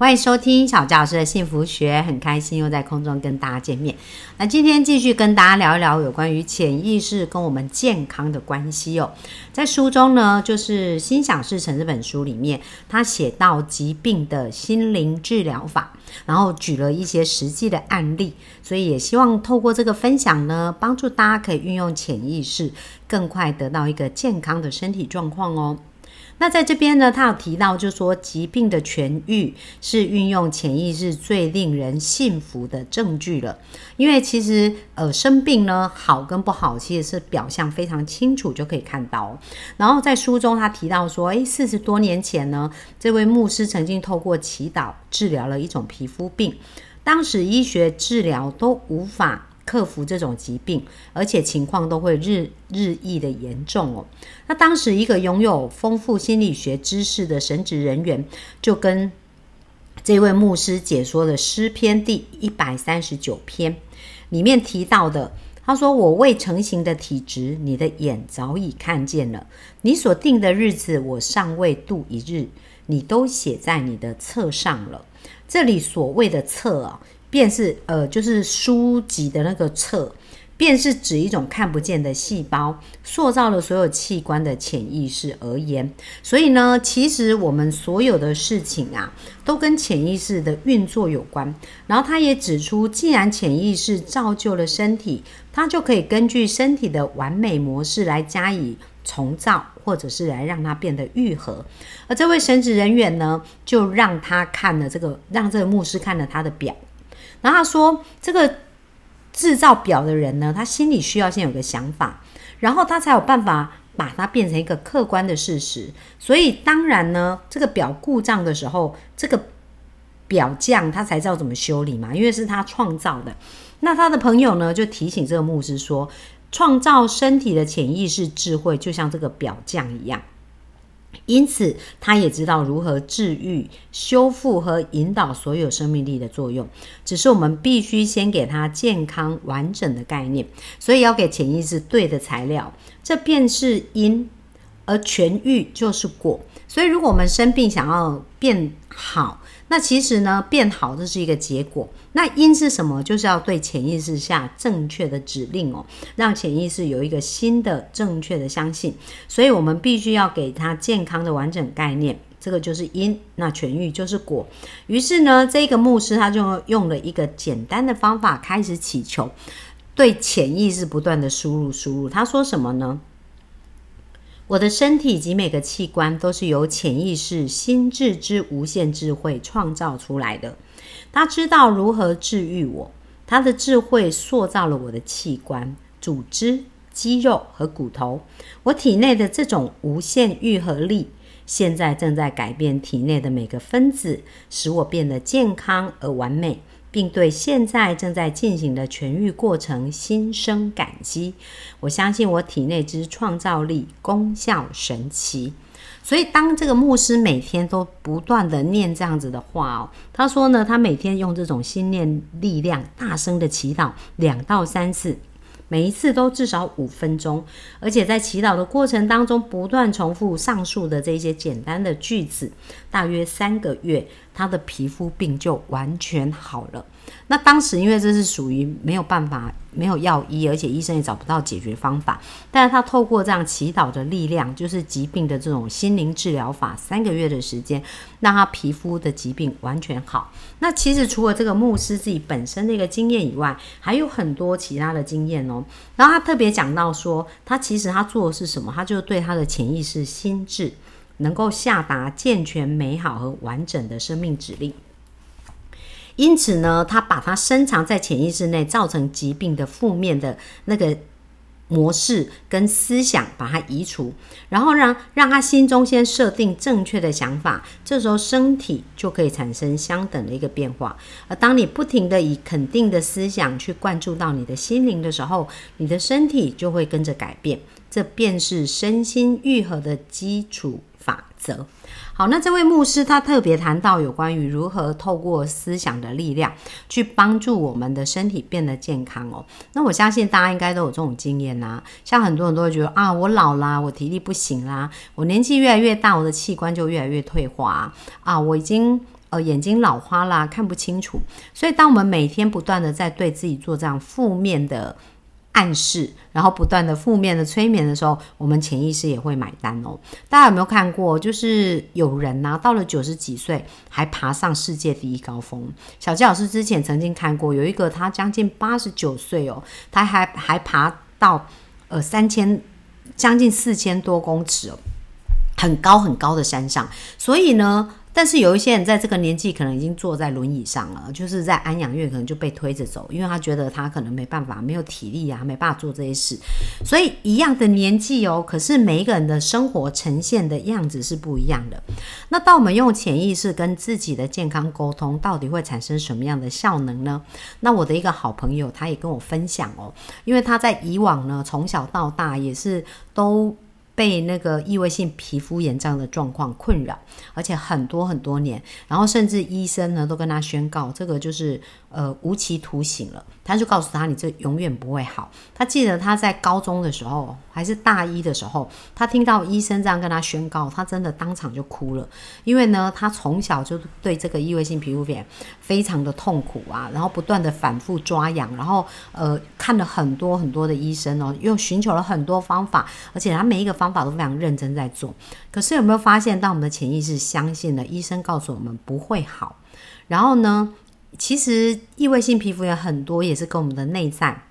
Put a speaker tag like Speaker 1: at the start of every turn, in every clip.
Speaker 1: 欢迎收听小教师的幸福学，很开心又在空中跟大家见面。那今天继续跟大家聊一聊有关于潜意识跟我们健康的关系哦。在书中呢，就是《心想事成》这本书里面，他写到疾病的心灵治疗法，然后举了一些实际的案例，所以也希望透过这个分享呢，帮助大家可以运用潜意识，更快得到一个健康的身体状况哦。那在这边呢，他有提到，就是说疾病的痊愈是运用潜意识最令人信服的证据了。因为其实呃生病呢，好跟不好其实是表象非常清楚就可以看到。然后在书中他提到说，诶，四十多年前呢，这位牧师曾经透过祈祷治疗了一种皮肤病，当时医学治疗都无法。克服这种疾病，而且情况都会日日益的严重哦。那当时一个拥有丰富心理学知识的神职人员，就跟这位牧师解说了诗篇第一百三十九篇里面提到的。他说：“我未成形的体质，你的眼早已看见了；你所定的日子，我尚未度一日，你都写在你的册上了。”这里所谓的册啊。便是呃，就是书籍的那个册，便是指一种看不见的细胞，塑造了所有器官的潜意识而言。所以呢，其实我们所有的事情啊，都跟潜意识的运作有关。然后他也指出，既然潜意识造就了身体，它就可以根据身体的完美模式来加以重造，或者是来让它变得愈合。而这位神职人员呢，就让他看了这个，让这个牧师看了他的表。然后他说：“这个制造表的人呢，他心里需要先有个想法，然后他才有办法把它变成一个客观的事实。所以当然呢，这个表故障的时候，这个表匠他才知道怎么修理嘛，因为是他创造的。那他的朋友呢，就提醒这个牧师说，创造身体的潜意识智慧，就像这个表匠一样。”因此，他也知道如何治愈、修复和引导所有生命力的作用。只是我们必须先给他健康完整的概念，所以要给潜意识对的材料，这便是因，而痊愈就是果。所以，如果我们生病想要变好，那其实呢，变好这是一个结果。那因是什么？就是要对潜意识下正确的指令哦，让潜意识有一个新的正确的相信。所以我们必须要给他健康的完整概念，这个就是因，那痊愈就是果。于是呢，这个牧师他就用了一个简单的方法开始祈求，对潜意识不断的输入输入。他说什么呢？我的身体及每个器官都是由潜意识心智之无限智慧创造出来的。他知道如何治愈我，他的智慧塑造了我的器官、组织、肌肉和骨头。我体内的这种无限愈合力，现在正在改变体内的每个分子，使我变得健康而完美。并对现在正在进行的痊愈过程心生感激。我相信我体内之创造力功效神奇。所以，当这个牧师每天都不断的念这样子的话哦，他说呢，他每天用这种心念力量大声的祈祷两到三次，每一次都至少五分钟，而且在祈祷的过程当中不断重复上述的这些简单的句子，大约三个月。他的皮肤病就完全好了。那当时因为这是属于没有办法、没有药医，而且医生也找不到解决方法。但是他透过这样祈祷的力量，就是疾病的这种心灵治疗法，三个月的时间，让他皮肤的疾病完全好。那其实除了这个牧师自己本身的一个经验以外，还有很多其他的经验哦。然后他特别讲到说，他其实他做的是什么？他就对他的潜意识心智。能够下达健全、美好和完整的生命指令，因此呢，他把它深藏在潜意识内，造成疾病的负面的那个模式跟思想，把它移除，然后让让他心中先设定正确的想法，这时候身体就可以产生相等的一个变化。而当你不停的以肯定的思想去灌注到你的心灵的时候，你的身体就会跟着改变，这便是身心愈合的基础。法则，好，那这位牧师他特别谈到有关于如何透过思想的力量去帮助我们的身体变得健康哦。那我相信大家应该都有这种经验呐，像很多人都会觉得啊，我老啦，我体力不行啦，我年纪越来越大，我的器官就越来越退化啊，我已经呃眼睛老花啦，看不清楚。所以，当我们每天不断的在对自己做这样负面的。暗示，然后不断的负面的催眠的时候，我们潜意识也会买单哦。大家有没有看过？就是有人呐，到了九十几岁还爬上世界第一高峰。小纪老师之前曾经看过，有一个他将近八十九岁哦，他还还爬到呃三千将近四千多公尺哦，很高很高的山上。所以呢。但是有一些人在这个年纪可能已经坐在轮椅上了，就是在安养院可能就被推着走，因为他觉得他可能没办法，没有体力啊，没办法做这些事。所以一样的年纪哦，可是每一个人的生活呈现的样子是不一样的。那当我们用潜意识跟自己的健康沟通，到底会产生什么样的效能呢？那我的一个好朋友他也跟我分享哦，因为他在以往呢，从小到大也是都。被那个异位性皮肤炎这样的状况困扰，而且很多很多年，然后甚至医生呢都跟他宣告，这个就是呃无期徒刑了。他就告诉他，你这永远不会好。他记得他在高中的时候，还是大一的时候，他听到医生这样跟他宣告，他真的当场就哭了。因为呢，他从小就对这个异位性皮肤炎非常的痛苦啊，然后不断的反复抓痒，然后呃看了很多很多的医生哦，又寻求了很多方法，而且他每一个方法都非常认真在做，可是有没有发现，当我们的潜意识相信了医生告诉我们不会好，然后呢，其实异位性皮肤有很多也是跟我们的内在。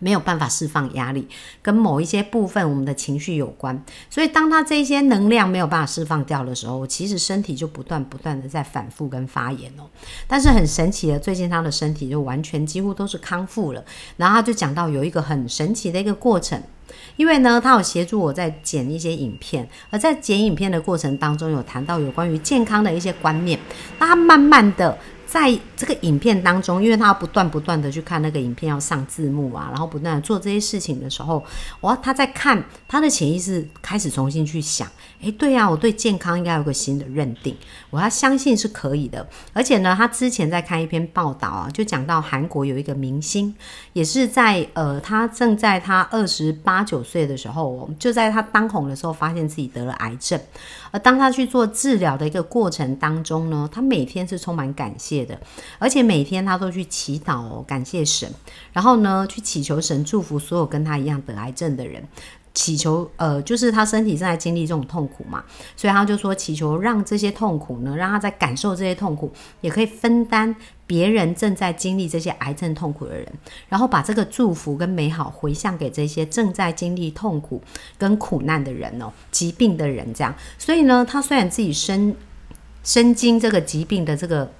Speaker 1: 没有办法释放压力，跟某一些部分我们的情绪有关。所以，当他这些能量没有办法释放掉的时候，其实身体就不断不断的在反复跟发炎哦。但是很神奇的，最近他的身体就完全几乎都是康复了。然后他就讲到有一个很神奇的一个过程，因为呢，他有协助我在剪一些影片，而在剪影片的过程当中，有谈到有关于健康的一些观念。那他慢慢的。在这个影片当中，因为他要不断不断的去看那个影片，要上字幕啊，然后不断的做这些事情的时候，哇，他在看他的潜意识开始重新去想，诶，对呀，我对健康应该有个新的认定，我要相信是可以的。而且呢，他之前在看一篇报道啊，就讲到韩国有一个明星，也是在呃，他正在他二十八九岁的时候，就在他当红的时候，发现自己得了癌症。而当他去做治疗的一个过程当中呢，他每天是充满感谢的，而且每天他都去祈祷哦，感谢神，然后呢，去祈求神祝福所有跟他一样得癌症的人。祈求，呃，就是他身体正在经历这种痛苦嘛，所以他就说祈求让这些痛苦呢，让他在感受这些痛苦，也可以分担别人正在经历这些癌症痛苦的人，然后把这个祝福跟美好回向给这些正在经历痛苦跟苦难的人哦，疾病的人这样。所以呢，他虽然自己身身经这个疾病的这个。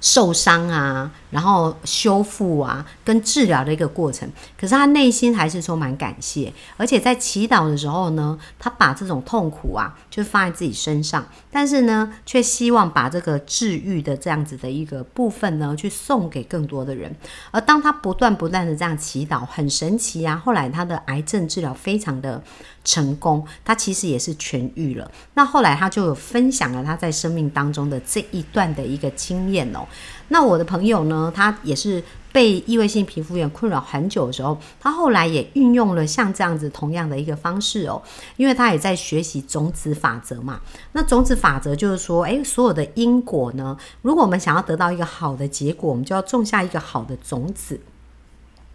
Speaker 1: 受伤啊，然后修复啊，跟治疗的一个过程。可是他内心还是充满感谢，而且在祈祷的时候呢，他把这种痛苦啊，就放在自己身上，但是呢，却希望把这个治愈的这样子的一个部分呢，去送给更多的人。而当他不断不断的这样祈祷，很神奇啊！后来他的癌症治疗非常的成功，他其实也是痊愈了。那后来他就有分享了他在生命当中的这一段的一个经验哦。那我的朋友呢，他也是被异位性皮肤炎困扰很久的时候，他后来也运用了像这样子同样的一个方式哦，因为他也在学习种子法则嘛。那种子法则就是说，诶，所有的因果呢，如果我们想要得到一个好的结果，我们就要种下一个好的种子。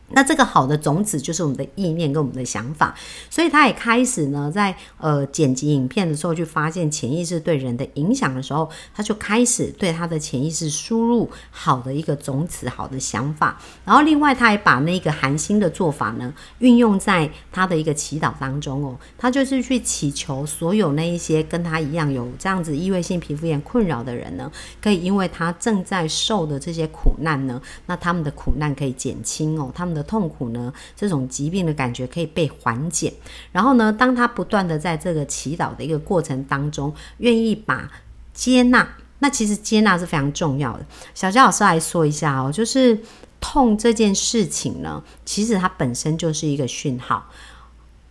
Speaker 1: 那这个好的种子就是我们的意念跟我们的想法，所以他也开始呢，在呃剪辑影片的时候，就发现潜意识对人的影响的时候，他就开始对他的潜意识输入好的一个种子、好的想法。然后另外，他也把那个寒心的做法呢，运用在他的一个祈祷当中哦。他就是去祈求所有那一些跟他一样有这样子异位性皮肤炎困扰的人呢，可以因为他正在受的这些苦难呢，那他们的苦难可以减轻哦，他们的。痛苦呢？这种疾病的感觉可以被缓解。然后呢，当他不断的在这个祈祷的一个过程当中，愿意把接纳，那其实接纳是非常重要的。小佳老师来说一下哦，就是痛这件事情呢，其实它本身就是一个讯号。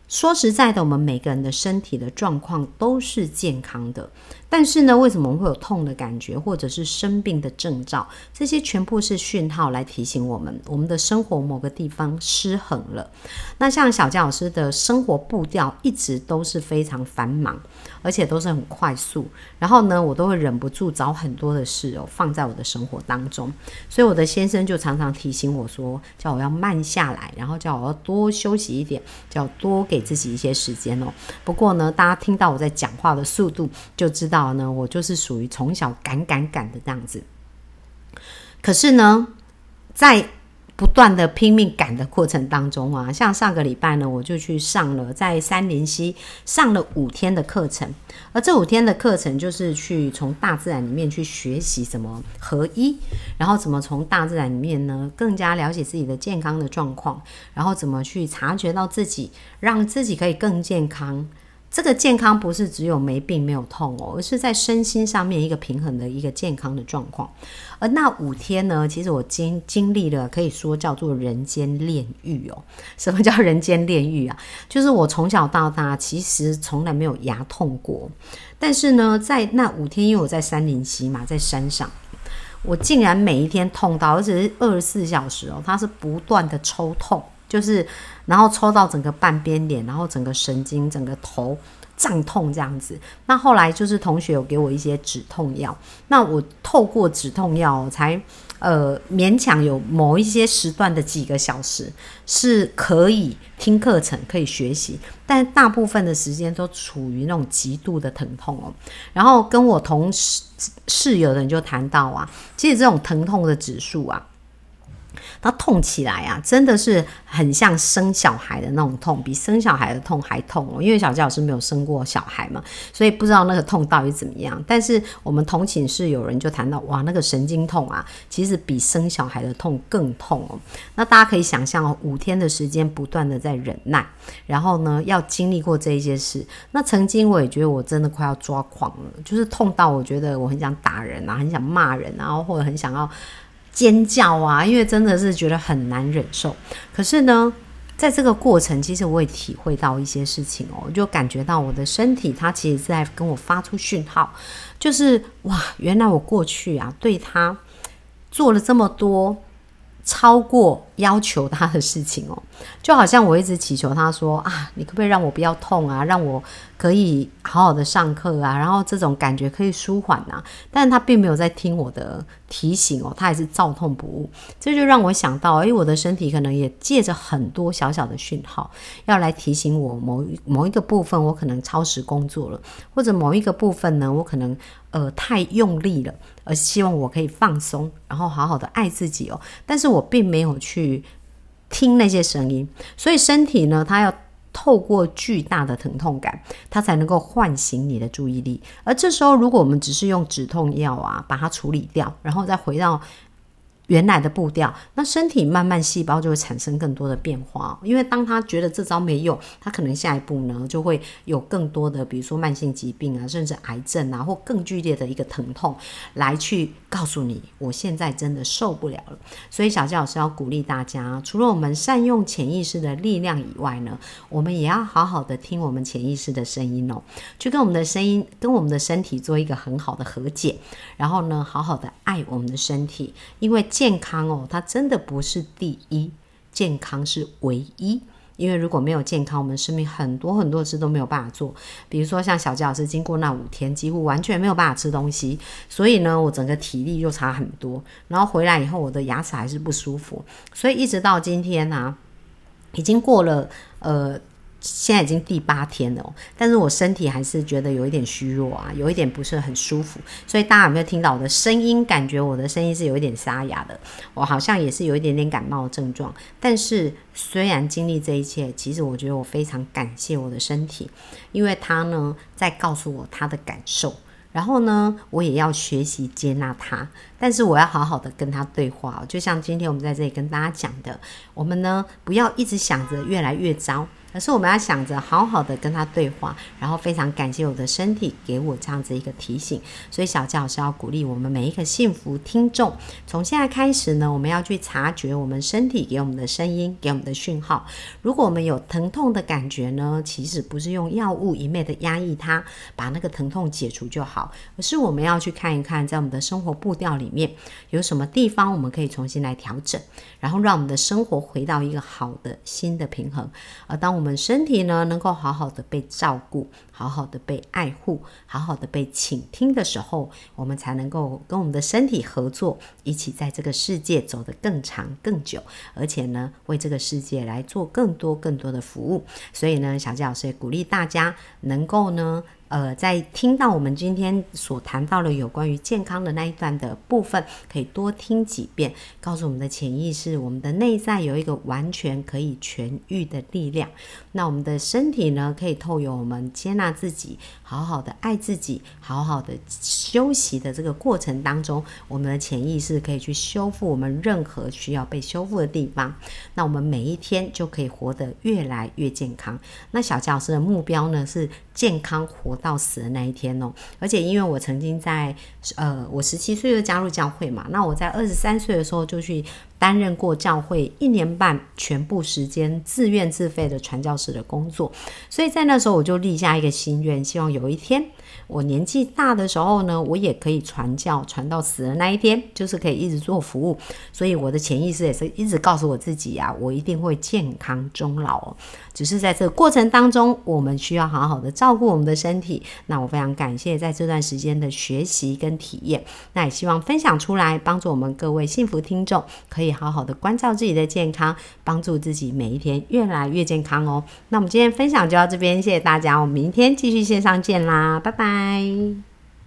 Speaker 1: 说实在的，我们每个人的身体的状况都是健康的。但是呢，为什么我们会有痛的感觉，或者是生病的征兆？这些全部是讯号来提醒我们，我们的生活某个地方失衡了。那像小佳老师的生活步调一直都是非常繁忙，而且都是很快速。然后呢，我都会忍不住找很多的事哦放在我的生活当中。所以我的先生就常常提醒我说，叫我要慢下来，然后叫我要多休息一点，叫多给自己一些时间哦。不过呢，大家听到我在讲话的速度，就知道。好呢，我就是属于从小赶赶赶的这样子。可是呢，在不断的拼命赶的过程当中啊，像上个礼拜呢，我就去上了在三林溪上了五天的课程，而这五天的课程就是去从大自然里面去学习怎么合一，然后怎么从大自然里面呢更加了解自己的健康的状况，然后怎么去察觉到自己，让自己可以更健康。这个健康不是只有没病没有痛哦，而是在身心上面一个平衡的一个健康的状况。而那五天呢，其实我经经历了，可以说叫做人间炼狱哦。什么叫人间炼狱啊？就是我从小到大其实从来没有牙痛过，但是呢，在那五天，因为我在山林溪嘛，在山上，我竟然每一天痛到，而且是二十四小时哦，它是不断的抽痛。就是，然后抽到整个半边脸，然后整个神经、整个头胀痛这样子。那后来就是同学有给我一些止痛药，那我透过止痛药才呃勉强有某一些时段的几个小时是可以听课程、可以学习，但大部分的时间都处于那种极度的疼痛哦。然后跟我同室室友的人就谈到啊，其实这种疼痛的指数啊。它痛起来啊，真的是很像生小孩的那种痛，比生小孩的痛还痛哦。因为小佳老师没有生过小孩嘛，所以不知道那个痛到底怎么样。但是我们同寝室有人就谈到，哇，那个神经痛啊，其实比生小孩的痛更痛哦。那大家可以想象哦，五天的时间不断的在忍耐，然后呢，要经历过这一些事。那曾经我也觉得我真的快要抓狂了，就是痛到我觉得我很想打人啊，很想骂人，然后或者很想要。尖叫啊！因为真的是觉得很难忍受。可是呢，在这个过程，其实我也体会到一些事情哦，就感觉到我的身体它其实在跟我发出讯号，就是哇，原来我过去啊对他做了这么多。超过要求他的事情哦，就好像我一直祈求他说啊，你可不可以让我不要痛啊，让我可以好好的上课啊，然后这种感觉可以舒缓啊，但是他并没有在听我的提醒哦，他还是照痛不误，这就让我想到，哎，我的身体可能也借着很多小小的讯号，要来提醒我某某一个部分，我可能超时工作了，或者某一个部分呢，我可能。呃，太用力了，而希望我可以放松，然后好好的爱自己哦。但是我并没有去听那些声音，所以身体呢，它要透过巨大的疼痛感，它才能够唤醒你的注意力。而这时候，如果我们只是用止痛药啊，把它处理掉，然后再回到。原来的步调，那身体慢慢细胞就会产生更多的变化。因为当他觉得这招没用，他可能下一步呢就会有更多的，比如说慢性疾病啊，甚至癌症啊，或更剧烈的一个疼痛来去告诉你，我现在真的受不了了。所以小纪老师要鼓励大家，除了我们善用潜意识的力量以外呢，我们也要好好的听我们潜意识的声音哦，去跟我们的声音、跟我们的身体做一个很好的和解，然后呢，好好的爱我们的身体，因为。健康哦，它真的不是第一，健康是唯一。因为如果没有健康，我们生命很多很多事都没有办法做。比如说像小吉老师，经过那五天，几乎完全没有办法吃东西，所以呢，我整个体力就差很多。然后回来以后，我的牙齿还是不舒服，所以一直到今天呢，已经过了呃。现在已经第八天了，但是我身体还是觉得有一点虚弱啊，有一点不是很舒服。所以大家有没有听到我的声音？感觉我的声音是有一点沙哑的，我好像也是有一点点感冒症状。但是虽然经历这一切，其实我觉得我非常感谢我的身体，因为它呢在告诉我它的感受。然后呢，我也要学习接纳他，但是我要好好的跟他对话。就像今天我们在这里跟大家讲的，我们呢不要一直想着越来越糟，而是我们要想着好好的跟他对话，然后非常感谢我的身体给我这样子一个提醒。所以小教师要鼓励我们每一个幸福听众，从现在开始呢，我们要去察觉我们身体给我们的声音，给我们的讯号。如果我们有疼痛的感觉呢，其实不是用药物一昧的压抑它，把那个疼痛解除就好，而是我们要去看一看，在我们的生活步调里面有什么地方我们可以重新来调整，然后让我们的生活回到一个好的新的平衡。而当我我们身体呢能够好好的被照顾，好好的被爱护，好好的被倾听的时候，我们才能够跟我们的身体合作，一起在这个世界走得更长更久，而且呢为这个世界来做更多更多的服务。所以呢，小吉老师也鼓励大家能够呢。呃，在听到我们今天所谈到的有关于健康的那一段的部分，可以多听几遍，告诉我们的潜意识，我们的内在有一个完全可以痊愈的力量。那我们的身体呢，可以透过我们接纳那自己，好好的爱自己，好好的休息的这个过程当中，我们的潜意识可以去修复我们任何需要被修复的地方。那我们每一天就可以活得越来越健康。那小教师的目标呢，是健康活。到死的那一天哦，而且因为我曾经在呃，我十七岁就加入教会嘛，那我在二十三岁的时候就去担任过教会一年半全部时间自愿自费的传教士的工作，所以在那时候我就立下一个心愿，希望有一天我年纪大的时候呢，我也可以传教传到死的那一天，就是可以一直做服务。所以我的潜意识也是一直告诉我自己啊，我一定会健康终老。只是在这个过程当中，我们需要好好的照顾我们的身体。那我非常感谢在这段时间的学习跟体验。那也希望分享出来，帮助我们各位幸福听众，可以好好的关照自己的健康，帮助自己每一天越来越健康哦。那我们今天分享就到这边，谢谢大家，我们明天继续线上见啦，拜拜。